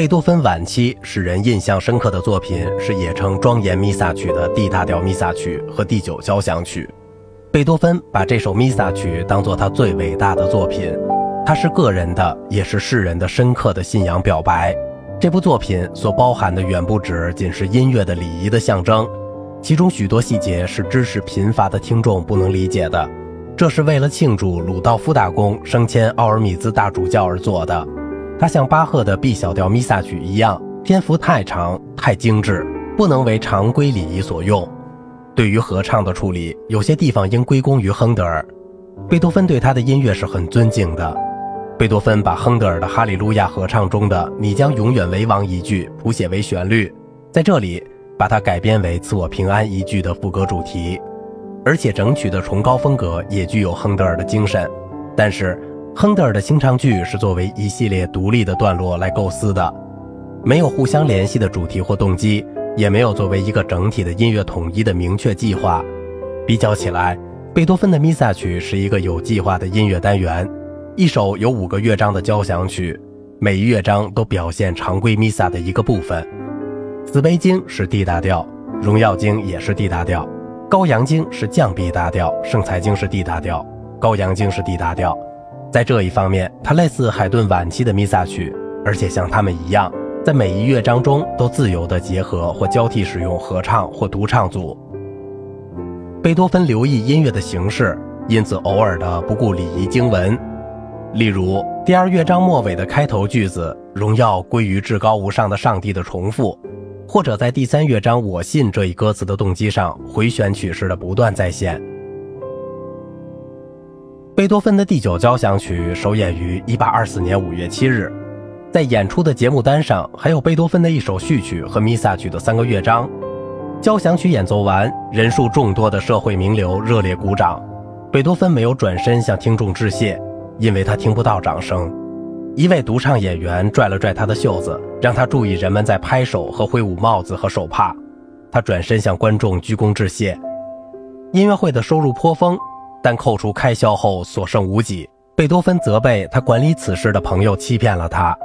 贝多芬晚期使人印象深刻的作品是也称庄严弥撒曲的 D 大调弥撒曲和第九交响曲。贝多芬把这首弥撒曲当作他最伟大的作品，它是个人的，也是世人的深刻的信仰表白。这部作品所包含的远不止仅是音乐的礼仪的象征，其中许多细节是知识贫乏的听众不能理解的。这是为了庆祝鲁道夫大公升迁奥尔米兹大主教而做的。它像巴赫的 B 小调弥撒曲一样，篇幅太长、太精致，不能为常规礼仪所用。对于合唱的处理，有些地方应归功于亨德尔。贝多芬对他的音乐是很尊敬的。贝多芬把亨德尔的《哈利路亚》合唱中的“你将永远为王”一句谱写为旋律，在这里把它改编为“赐我平安”一句的副歌主题，而且整曲的崇高风格也具有亨德尔的精神。但是，亨德尔的清唱剧是作为一系列独立的段落来构思的，没有互相联系的主题或动机，也没有作为一个整体的音乐统一的明确计划。比较起来，贝多芬的弥撒曲是一个有计划的音乐单元。一首有五个乐章的交响曲，每一乐章都表现常规弥撒的一个部分。慈悲经是 D 大调，荣耀经也是 D 大调，羔羊经是降 B 大调，圣财经是 D 大调，羔羊经是 D 大调。在这一方面，它类似海顿晚期的弥撒曲，而且像他们一样，在每一乐章中都自由地结合或交替使用合唱或独唱组。贝多芬留意音乐的形式，因此偶尔的不顾礼仪经文。例如，第二乐章末尾的开头句子“荣耀归于至高无上的上帝”的重复，或者在第三乐章“我信”这一歌词的动机上回旋曲式的不断再现。贝多芬的第九交响曲首演于1824年5月7日，在演出的节目单上还有贝多芬的一首序曲和弥撒曲的三个乐章。交响曲演奏完，人数众多的社会名流热烈鼓掌，贝多芬没有转身向听众致谢。因为他听不到掌声，一位独唱演员拽了拽他的袖子，让他注意人们在拍手和挥舞帽子和手帕。他转身向观众鞠躬致谢。音乐会的收入颇丰，但扣除开销后所剩无几。贝多芬责备他管理此事的朋友欺骗了他。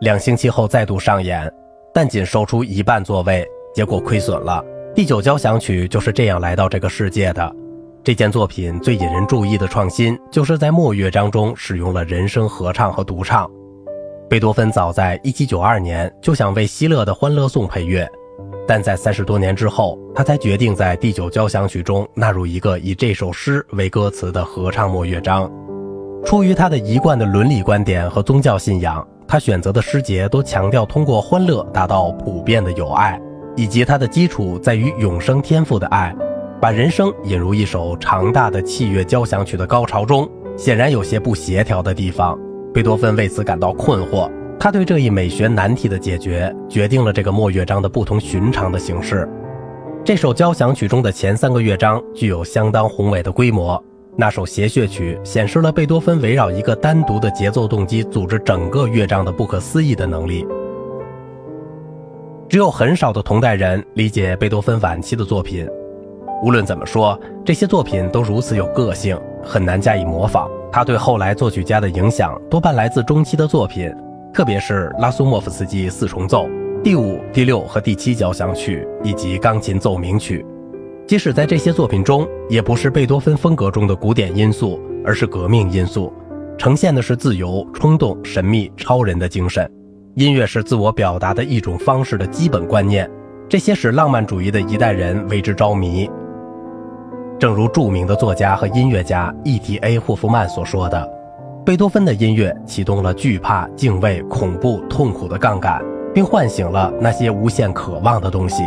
两星期后再度上演，但仅售出一半座位，结果亏损了。第九交响曲就是这样来到这个世界的。这件作品最引人注意的创新，就是在末乐章中使用了人声合唱和独唱。贝多芬早在1792年就想为希勒的《欢乐颂》配乐，但在三十多年之后，他才决定在第九交响曲中纳入一个以这首诗为歌词的合唱末乐章。出于他的一贯的伦理观点和宗教信仰，他选择的诗节都强调通过欢乐达到普遍的友爱，以及他的基础在于永生天赋的爱。把人生引入一首长大的器乐交响曲的高潮中，显然有些不协调的地方。贝多芬为此感到困惑。他对这一美学难题的解决，决定了这个末乐章的不同寻常的形式。这首交响曲中的前三个乐章具有相当宏伟的规模。那首谐谑曲显示了贝多芬围绕一个单独的节奏动机组织整个乐章的不可思议的能力。只有很少的同代人理解贝多芬晚期的作品。无论怎么说，这些作品都如此有个性，很难加以模仿。他对后来作曲家的影响多半来自中期的作品，特别是拉苏莫夫斯基四重奏、第五、第六和第七交响曲以及钢琴奏鸣曲。即使在这些作品中，也不是贝多芬风格中的古典因素，而是革命因素，呈现的是自由、冲动、神秘、超人的精神。音乐是自我表达的一种方式的基本观念，这些使浪漫主义的一代人为之着迷。正如著名的作家和音乐家 E.T.A. 霍夫曼所说的，贝多芬的音乐启动了惧怕、敬畏、恐怖、痛苦的杠杆，并唤醒了那些无限渴望的东西。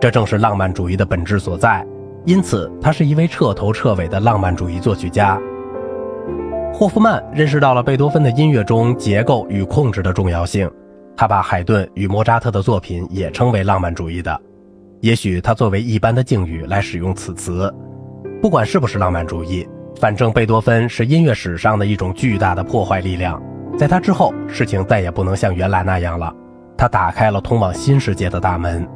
这正是浪漫主义的本质所在。因此，他是一位彻头彻尾的浪漫主义作曲家。霍夫曼认识到了贝多芬的音乐中结构与控制的重要性，他把海顿与莫扎特的作品也称为浪漫主义的。也许他作为一般的敬语来使用此词。不管是不是浪漫主义，反正贝多芬是音乐史上的一种巨大的破坏力量。在他之后，事情再也不能像原来那样了。他打开了通往新世界的大门。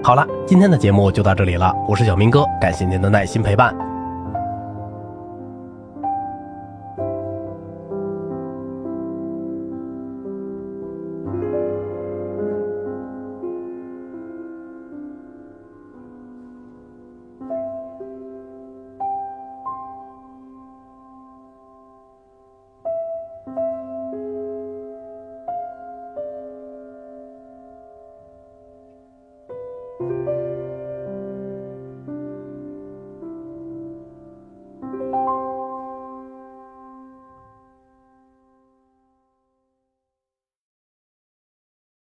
好了，今天的节目就到这里了。我是小明哥，感谢您的耐心陪伴。